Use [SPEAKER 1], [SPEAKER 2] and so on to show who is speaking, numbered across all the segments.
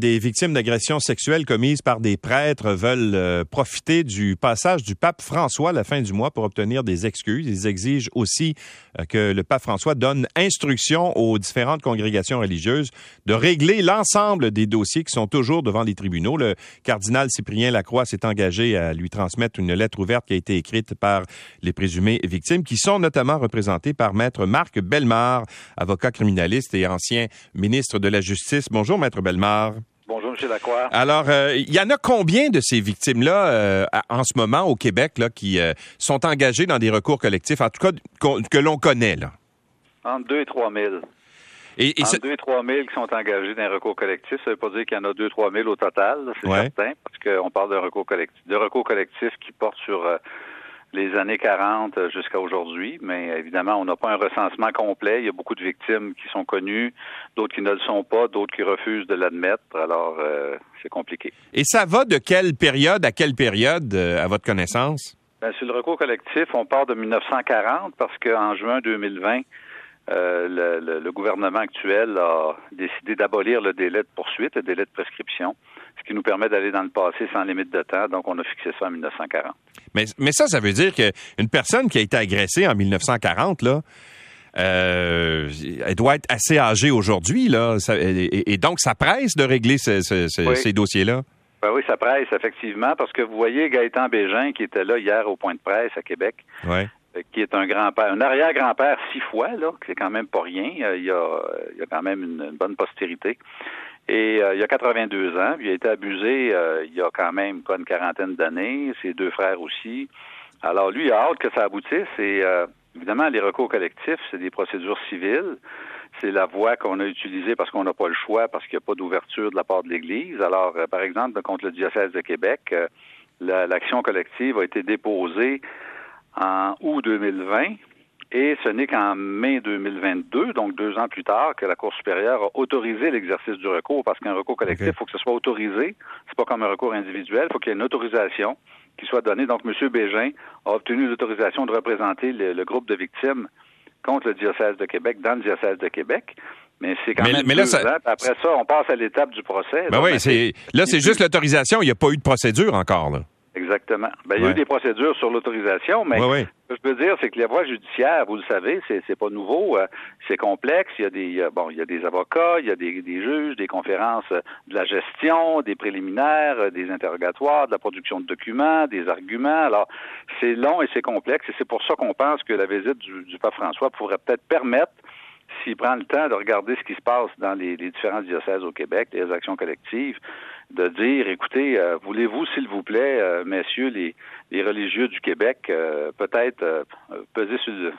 [SPEAKER 1] Des victimes d'agressions sexuelles commises par des prêtres veulent euh, profiter du passage du pape François à la fin du mois pour obtenir des excuses. Ils exigent aussi euh, que le pape François donne instruction aux différentes congrégations religieuses de régler l'ensemble des dossiers qui sont toujours devant les tribunaux. Le cardinal Cyprien Lacroix s'est engagé à lui transmettre une lettre ouverte qui a été écrite par les présumées victimes, qui sont notamment représentées par maître Marc Bellemare, avocat criminaliste et ancien ministre de la Justice. Bonjour, maître Bellemare.
[SPEAKER 2] Bonjour, M. Lacroix.
[SPEAKER 1] Alors, euh, il y en a combien de ces victimes-là euh, en ce moment au Québec là, qui euh, sont engagées dans des recours collectifs, en tout cas que l'on connaît? Là?
[SPEAKER 2] Entre 2 et 3 000. Et, Entre 2 et 3 000 qui sont engagés dans un recours collectif, ça ne veut pas dire qu'il y en a 2 3 000 au total, c'est certain, parce qu'on parle d'un recours collectif, de recours collectif qui porte sur les années 40 jusqu'à aujourd'hui, mais évidemment, on n'a pas un recensement complet. Il y a beaucoup de victimes qui sont connues, d'autres qui ne le sont pas, d'autres qui refusent de l'admettre. Alors, euh, c'est compliqué.
[SPEAKER 1] Et ça va de quelle période à quelle période, euh, à votre connaissance?
[SPEAKER 2] Bien, sur le recours collectif, on part de 1940 parce qu'en juin 2020, euh, le, le, gouvernement actuel a décidé d'abolir le délai de poursuite, le délai de prescription ce qui nous permet d'aller dans le passé sans limite de temps. Donc, on a fixé ça en 1940.
[SPEAKER 1] Mais, mais ça, ça veut dire qu'une personne qui a été agressée en 1940, là, euh, elle doit être assez âgée aujourd'hui, là. et, donc, ça presse de régler ces dossiers-là?
[SPEAKER 2] Ben oui, ça presse, effectivement, parce que vous voyez Gaëtan Bégin, qui était là hier au point de presse à Québec. Euh, qui est un grand-père, un arrière-grand-père six fois, là, c'est quand même pas rien. Euh, il y a, il y a quand même une bonne postérité. Et euh, il a 82 ans, il a été abusé euh, il y a quand même pas une quarantaine d'années, ses deux frères aussi. Alors lui, il a hâte que ça aboutisse et euh, évidemment, les recours collectifs, c'est des procédures civiles. C'est la voie qu'on a utilisée parce qu'on n'a pas le choix, parce qu'il n'y a pas d'ouverture de la part de l'Église. Alors, par exemple, contre le diocèse de Québec, l'action collective a été déposée en août 2020 et ce n'est qu'en mai 2022, donc deux ans plus tard, que la Cour supérieure a autorisé l'exercice du recours, parce qu'un recours collectif, il faut que ce soit autorisé. C'est pas comme un recours individuel. Il faut qu'il y ait une autorisation qui soit donnée. Donc, M. Bégin a obtenu l'autorisation de représenter le, groupe de victimes contre le diocèse de Québec, dans le diocèse de Québec. Mais c'est quand même mais ans. Après ça, on passe à l'étape du procès.
[SPEAKER 1] Ben oui, c'est là, c'est juste l'autorisation. Il n'y a pas eu de procédure encore. Là.
[SPEAKER 2] Exactement. Ben, il y a eu des procédures sur l'autorisation, mais ce que je peux dire, c'est que les voies judiciaires, vous le savez, c'est, c'est pas nouveau, euh, c'est complexe. Il y a des bon, il y a des avocats, il y a des, des juges, des conférences de la gestion, des préliminaires, euh, des interrogatoires, de la production de documents, des arguments. Alors, c'est long et c'est complexe, et c'est pour ça qu'on pense que la visite du, du pape François pourrait peut-être permettre s'il prend le temps de regarder ce qui se passe dans les, les différents diocèses au Québec, les actions collectives, de dire, écoutez, euh, voulez-vous, s'il vous plaît, euh, messieurs les, les, religieux du Québec, euh, peut-être peser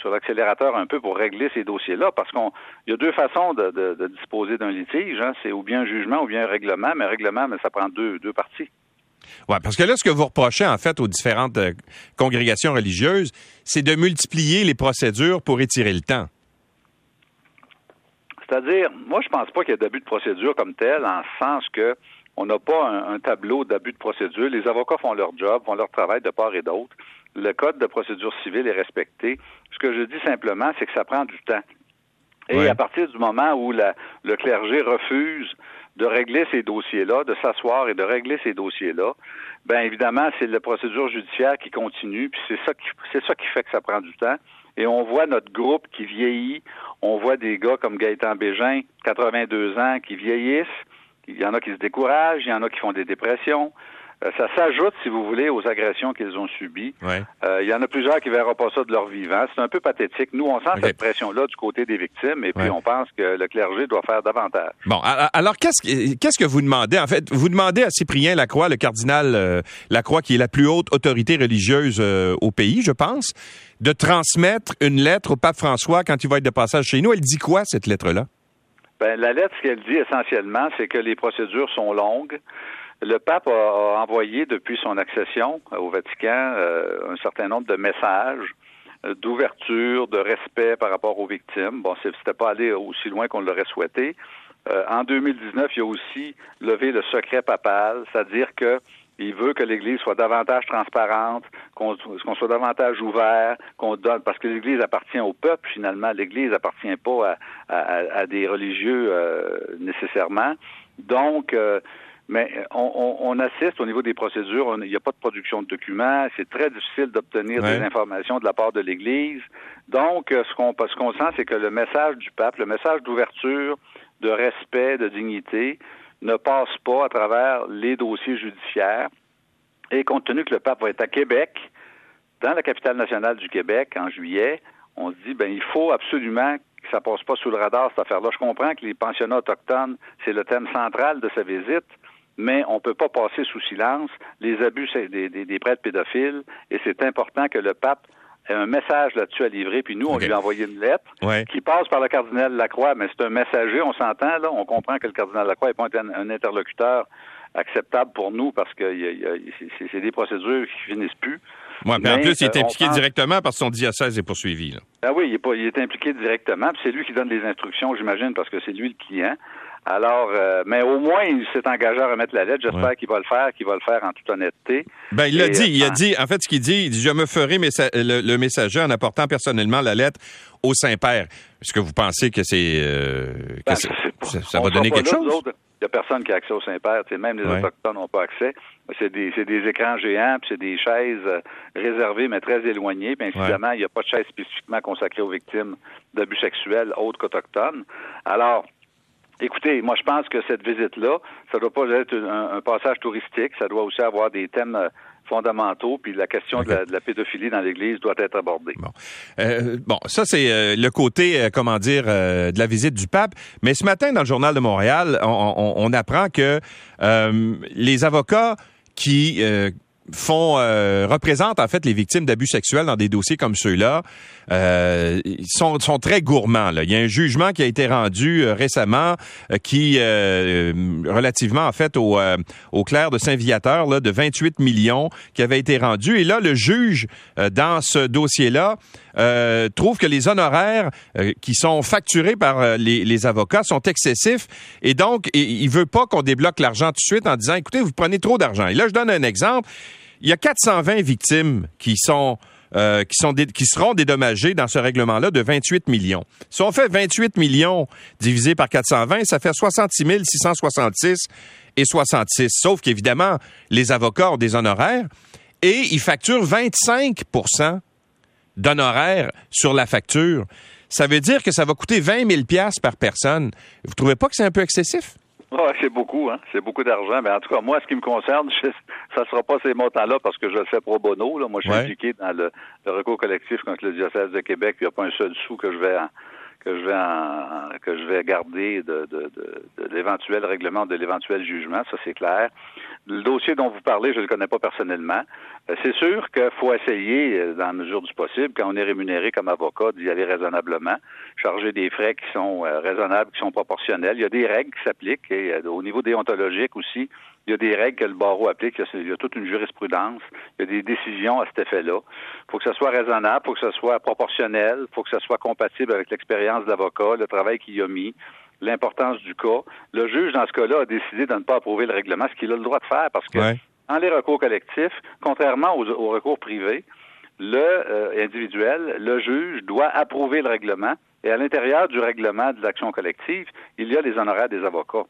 [SPEAKER 2] sur, l'accélérateur un peu pour régler ces dossiers-là, parce qu'il y a deux façons de, de, disposer d'un litige, hein, c'est ou bien un jugement ou bien un règlement, mais un règlement, mais ça prend deux, deux parties.
[SPEAKER 1] Oui, parce que là, ce que vous reprochez, en fait, aux différentes congrégations religieuses, c'est de multiplier les procédures pour étirer le temps.
[SPEAKER 2] C'est-à-dire, moi, je pense pas qu'il y ait d'abus de procédure comme tel, en ce sens que on n'a pas un, tableau d'abus de procédure. Les avocats font leur job, font leur travail de part et d'autre. Le code de procédure civile est respecté. Ce que je dis simplement, c'est que ça prend du temps. Et à partir du moment où le clergé refuse de régler ces dossiers-là, de s'asseoir et de régler ces dossiers-là, ben évidemment, c'est la procédure judiciaire qui continue, puis c'est ça qui c'est ça qui fait que ça prend du temps. Et on voit notre groupe qui vieillit. On voit des gars comme Gaëtan Bégin, 82 ans, qui vieillissent. Il y en a qui se découragent, il y en a qui font des dépressions. Euh, ça s'ajoute, si vous voulez, aux agressions qu'ils ont subies. Euh, il y en a plusieurs qui ne verront pas ça de leur vivant. C'est un peu pathétique. Nous, on sent cette pression-là du côté des victimes et puis on pense que le clergé doit faire davantage.
[SPEAKER 1] Bon, alors qu'est-ce qu'est-ce que vous demandez? En fait, vous demandez à Cyprien Lacroix, le cardinal euh, Lacroix, qui est la plus haute autorité religieuse au pays, je pense, de transmettre une lettre au pape François quand il va être de passage chez nous. Elle dit quoi, cette lettre-là?
[SPEAKER 2] Ben, la lettre, ce qu'elle dit essentiellement, c'est que les procédures sont longues. Le pape a, envoyé depuis son accession au Vatican euh, un certain nombre de messages euh, d'ouverture, de respect par rapport aux victimes. Bon, c'était pas allé aussi loin qu'on l'aurait souhaité. Euh, en 2019, il a aussi levé le secret papal, c'est-à-dire que il veut que l'Église soit davantage transparente, qu'on soit davantage ouvert, qu'on donne, parce que l'Église appartient au peuple finalement. L'Église appartient pas à, à, des religieux euh, nécessairement. Donc, mais on, assiste au niveau des procédures, il n'y a pas de production de documents, c'est très difficile d'obtenir des informations de la part de l'Église. Donc, ce qu'on ce qu'on sent, c'est que le message du pape, le message d'ouverture, de respect, de dignité, ne passe pas à travers les dossiers judiciaires. Et compte tenu que le pape va être à Québec, dans la capitale nationale du Québec, en juillet, on se dit, ben, il faut absolument que ça passe pas sous le radar, cette affaire-là. Je comprends que les pensionnats autochtones, c'est le thème central de sa visite, mais on ne peut pas passer sous silence les abus des, des prêtres pédophiles, et c'est important que le pape un message là-dessus à livrer, puis nous, on lui a envoyé une lettre qui passe par le cardinal Lacroix, mais c'est un messager, on s'entend, là, on comprend que le cardinal Lacroix n'est pas un, interlocuteur acceptable pour nous parce que c'est des procédures qui finissent plus.
[SPEAKER 1] Oui, mais, en plus, il est euh, impliqué directement parce que son diocèse est poursuivi. Là.
[SPEAKER 2] Ah oui, il est, pas, il est impliqué directement, puis c'est lui qui donne les instructions, j'imagine, parce que c'est lui le client. Alors, euh, mais au moins, il s'est engagé à remettre la lettre. J'espère qu'il va le faire, qu'il va le faire en toute honnêteté.
[SPEAKER 1] Ben, il l'a dit. Il a euh, dit, en fait, ce qu'il dit, il dit, je me ferai le, messager en apportant personnellement la lettre au Saint-Père. Est-ce que vous pensez que c'est, euh,
[SPEAKER 2] ben, ça, va donner quelque chose? Il n'y a personne qui a accès au Saint-Père. Même les Autochtones n'ont pas accès. C'est des, des, écrans géants, puis c'est des chaises réservées, mais très éloignées. Puis incidemment, il n'y a pas de chaise spécifiquement consacrée aux victimes d'abus sexuels autres qu'autochtones. Alors, Écoutez, moi je pense que cette visite-là, ça doit pas être un, passage touristique, ça doit aussi avoir des thèmes euh, fondamentaux, puis la question de, la, pédophilie dans l'Église doit être abordée.
[SPEAKER 1] Bon, euh, bon ça c'est euh, le côté, comment dire, de la visite du pape. Mais ce matin, dans le journal de Montréal, on, on apprend que les avocats qui font euh, représentent en fait les victimes d'abus sexuels dans des dossiers comme ceux-là. Euh, ils sont, sont très gourmands. Là. Il y a un jugement qui a été rendu euh, récemment euh, qui, relativement en fait au, au clerc de Saint-Viateur, là, de 28 millions qui avait été rendu. Et là, le juge dans ce dossier-là trouve que les honoraires qui sont facturés par les, les, avocats sont excessifs et donc il veut pas qu'on débloque l'argent tout de suite en disant écoutez vous prenez trop d'argent. Et là je donne un exemple il y a 420 victimes qui sont euh, qui, seront dédommagées dans ce règlement-là de 28 millions. Si on fait 28 millions divisé par 420, ça fait 66 666 et 66. Sauf qu'évidemment, les avocats ont des honoraires et ils facturent 25% d'honoraires sur la facture. Ça veut dire que ça va coûter 20 000 par personne. Vous trouvez pas que c'est un peu excessif?
[SPEAKER 2] Ouais, c'est beaucoup, hein. C'est beaucoup d'argent. Mais en tout cas, moi, ce qui me concerne, je, ça sera pas ces montants-là parce que je le fais pro bono. Là. Moi, je suis impliqué dans le, recours collectif contre le diocèse de Québec. Il n'y a pas un seul sou que je vais que je vais que je vais garder de, de, de, l'éventuel règlement de l'éventuel jugement, ça c'est clair. Le dossier dont vous parlez, je ne le connais pas personnellement. Euh, c'est sûr qu'il faut essayer, euh, dans la mesure du possible, quand on est rémunéré comme avocat, d'y aller raisonnablement, charger des frais qui sont euh, raisonnables, qui sont proportionnels. Il y a des règles qui s'appliquent et au niveau déontologique aussi, il y a des règles que le barreau applique. Il y a, toute une jurisprudence. Il y a des décisions à cet effet-là. Il faut que ça soit raisonnable, il faut que ça soit proportionnel, il faut que ça soit compatible avec l'expérience de l'avocat, le travail qu'il a mis, l'importance du cas. Le juge, dans ce cas-là, a décidé de ne pas approuver le règlement, ce qu'il a le droit de faire parce que dans les recours collectifs, contrairement aux, recours privés, le euh, individuel, le juge doit approuver le règlement et à l'intérieur du règlement de l'action collective, il y a les honoraires des avocats.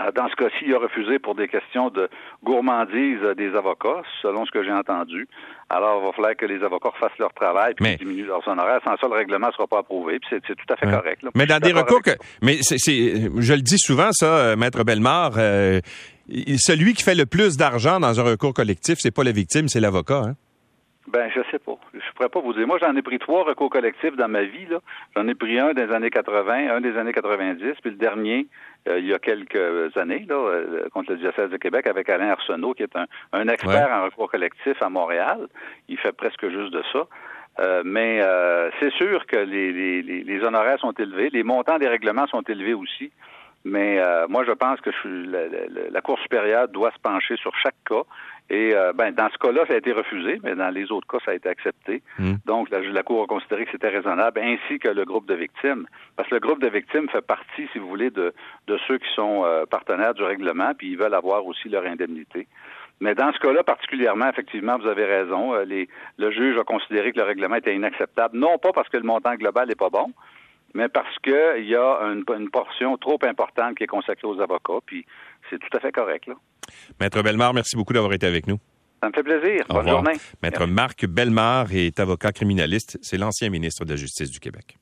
[SPEAKER 2] Euh, dans ce cas-ci, il a refusé pour des questions de gourmandise des avocats, selon ce que j'ai entendu. Alors, il va falloir que les avocats fassent leur travail puis diminuent leurs honoraires. Sans ça, le règlement ne sera pas approuvé. Puis c'est tout à fait correct.
[SPEAKER 1] Mais dans des recours que, mais c'est, je le dis souvent, ça, euh, maître Bellemare, euh, celui qui fait le plus d'argent dans un recours collectif, c'est pas la victime, c'est l'avocat. Hein?
[SPEAKER 2] Ben, je sais pas. Je pourrais pas vous dire. Moi, j'en ai pris trois recours collectifs dans ma vie. Là. J'en ai pris un des années 80, un des années 90, puis le dernier, euh, il y a quelques années, là, euh, contre le diocèse de Québec, avec Alain Arsenault, qui est un, expert en recours collectif à Montréal. Il fait presque juste de ça. Euh, mais c'est sûr que les, les, les, honoraires sont élevés, les montants des règlements sont élevés aussi. Mais moi, je pense que la, la, Cour supérieure doit se pencher sur chaque cas et euh, ben, dans ce cas-là, ça a été refusé, mais dans les autres cas, ça a été accepté. Hmm. Donc, la, la, Cour a considéré que c'était raisonnable, ainsi que le groupe de victimes. Parce que le groupe de victimes fait partie, si vous voulez, de, de ceux qui sont euh, partenaires du règlement, puis ils veulent avoir aussi leur indemnité. Mais dans ce cas-là, particulièrement, effectivement, vous avez raison. Euh, les, le juge a considéré que le règlement était inacceptable, non pas parce que le montant global n'est pas bon, mais parce qu'il y a une, une, portion trop importante qui est consacrée aux avocats, puis c'est tout à fait correct. Là.
[SPEAKER 1] Maître Bellemare, merci beaucoup d'avoir été avec nous.
[SPEAKER 2] Ça me fait plaisir. Bonne journée.
[SPEAKER 1] Maître Marc Bellemare est avocat criminaliste. C'est l'ancien ministre de la Justice du Québec.